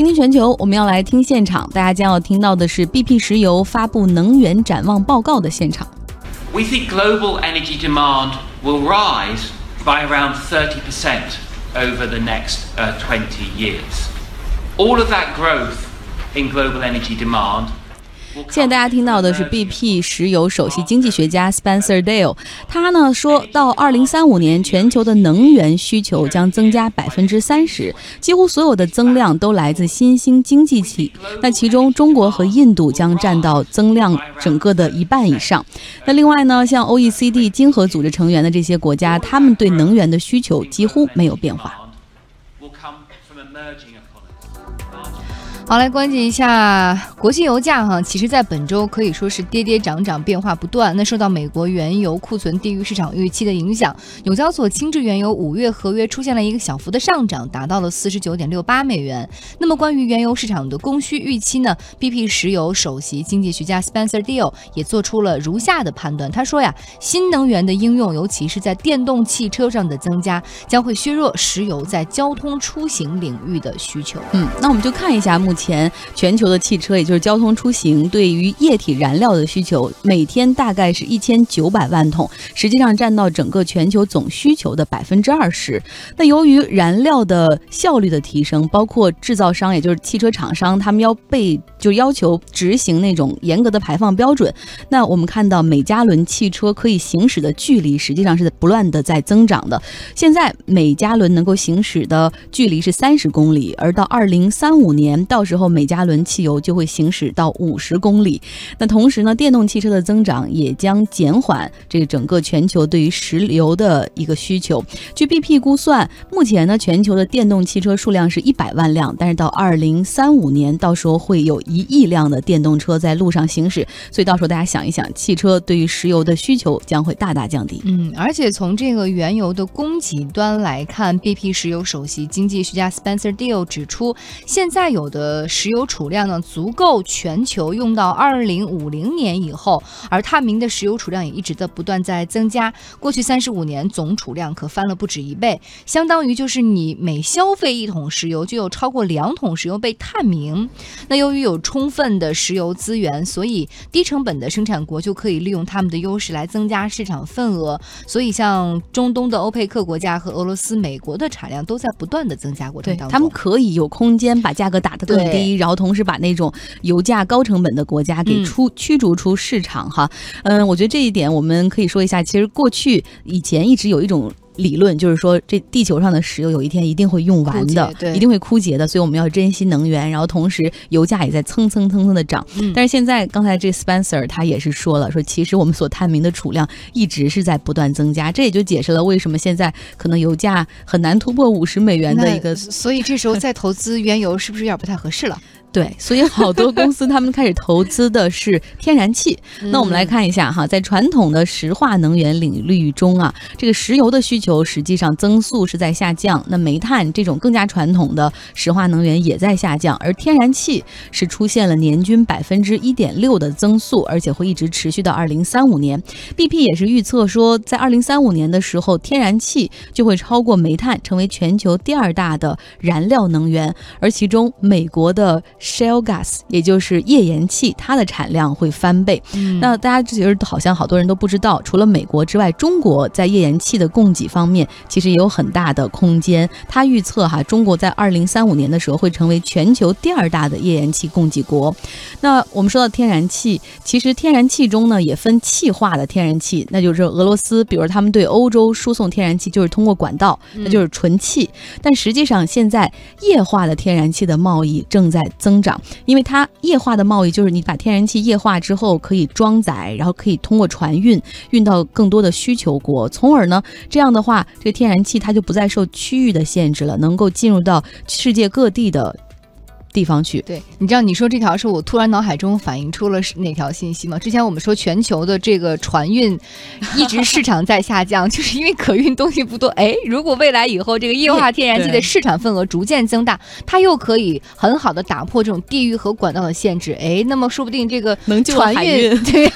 听听全球，我们要来听现场，大家将要听到的是 BP 石油发布能源展望报告的现场。We think global energy demand will rise by around 30% over the next uh, 20 years. All of that growth in global energy demand 现在大家听到的是 BP 石油首席经济学家 Spencer Dale，他呢说到，二零三五年全球的能源需求将增加百分之三十，几乎所有的增量都来自新兴经济体。那其中中国和印度将占到增量整个的一半以上。那另外呢，像 OECD 经合组织成员的这些国家，他们对能源的需求几乎没有变化。好，来关注一下国际油价哈。其实，在本周可以说是跌跌涨涨，变化不断。那受到美国原油库存低于市场预期的影响，纽交所轻质原油五月合约出现了一个小幅的上涨，达到了四十九点六八美元。那么，关于原油市场的供需预期呢？BP 石油首席经济学家 Spencer Deal 也做出了如下的判断。他说呀，新能源的应用，尤其是在电动汽车上的增加，将会削弱石油在交通出行领域的需求。嗯，那我们就看一下目前。全球的汽车，也就是交通出行，对于液体燃料的需求，每天大概是一千九百万桶，实际上占到整个全球总需求的百分之二十。那由于燃料的效率的提升，包括制造商，也就是汽车厂商，他们要被就要求执行那种严格的排放标准。那我们看到每加仑汽车可以行驶的距离，实际上是不断的在增长的。现在每加仑能够行驶的距离是三十公里，而到二零三五年到。时候，每加仑汽油就会行驶到五十公里。那同时呢，电动汽车的增长也将减缓这个整个全球对于石油的一个需求。据 BP 估算，目前呢，全球的电动汽车数量是一百万辆，但是到二零三五年，到时候会有一亿辆的电动车在路上行驶。所以到时候大家想一想，汽车对于石油的需求将会大大降低。嗯，而且从这个原油的供给端来看，BP 石油首席经济学家 Spencer Deal 指出，现现在有的。石油储量呢，足够全球用到二零五零年以后，而探明的石油储量也一直在不断在增加。过去三十五年总储量可翻了不止一倍，相当于就是你每消费一桶石油，就有超过两桶石油被探明。那由于有充分的石油资源，所以低成本的生产国就可以利用他们的优势来增加市场份额。所以像中东的欧佩克国家和俄罗斯、美国的产量都在不断的增加过程当中，他们可以有空间把价格打得更。低，然后同时把那种油价高成本的国家给出驱逐出市场哈，嗯，我觉得这一点我们可以说一下。其实过去以前一直有一种理论，就是说这地球上的石油有一天一定会用完的，对，一定会枯竭的，所以我们要珍惜能源。然后同时油价也在蹭蹭蹭蹭的涨。但是现在刚才这 Spencer 他也是说了，说其实我们所探明的储量一直是在不断增加，这也就解释了为什么现在可能油价很难突破五十美元的一个。所以这时候再投资原油是不是有点不太合适了？对，所以好多公司他们开始投资的是天然气。那我们来看一下哈，在传统的石化能源领域中啊，这个石油的需求实际上增速是在下降。那煤炭这种更加传统的石化能源也在下降，而天然气是出现了年均百分之一点六的增速，而且会一直持续到二零三五年。BP 也是预测说，在二零三五年的时候，天然气就会超过煤炭，成为全球第二大的燃料能源。而其中，美国的 Shale gas，也就是页岩气，它的产量会翻倍。那大家其实好像好多人都不知道，除了美国之外，中国在页岩气的供给方面其实也有很大的空间。他预测哈，中国在二零三五年的时候会成为全球第二大的页岩气供给国。那我们说到天然气，其实天然气中呢也分气化的天然气，那就是俄罗斯，比如他们对欧洲输送天然气就是通过管道，那就是纯气。但实际上现在液化的天然气的贸易正在增。增长，因为它液化的贸易就是你把天然气液化之后可以装载，然后可以通过船运运到更多的需求国，从而呢，这样的话，这个天然气它就不再受区域的限制了，能够进入到世界各地的。地方去，对，你知道你说这条是我突然脑海中反映出了是哪条信息吗？之前我们说全球的这个船运一直市场在下降，就是因为可运东西不多。哎，如果未来以后这个液化天然气的市场份额逐渐增大，它又可以很好的打破这种地域和管道的限制。哎，那么说不定这个能救海运，对，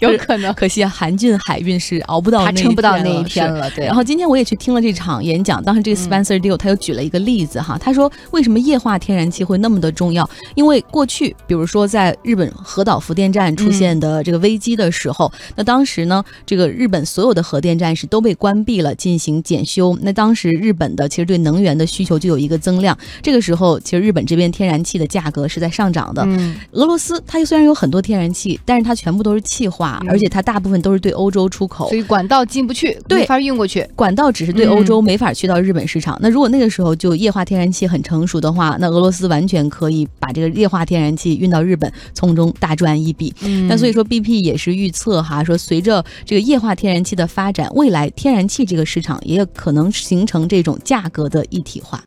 有可能。可惜啊，韩进海运是熬不到，他撑不到那一天了。对。然后今天我也去听了这场演讲，当时这个 Spencer Deal 他又举了一个例子哈，他说为什么液化天然气会会那么的重要，因为过去比如说在日本核岛核电站出现的这个危机的时候，那当时呢，这个日本所有的核电站是都被关闭了，进行检修。那当时日本的其实对能源的需求就有一个增量，这个时候其实日本这边天然气的价格是在上涨的。嗯俄罗斯它虽然有很多天然气，但是它全部都是气化，嗯而且它大部分都是对欧洲出口所。以管道进不去，对没法运过去。管道只是对欧洲没法去到日本市场。那如果那个时候就液化天然气很成熟的话，那俄罗斯完全可以把这个液化天然气运到日本，从中大赚一笔。嗯那所以说，BP 也是预测哈，说随着这个液化天然气的发展，未来天然气这个市场也可能形成这种价格的一体化。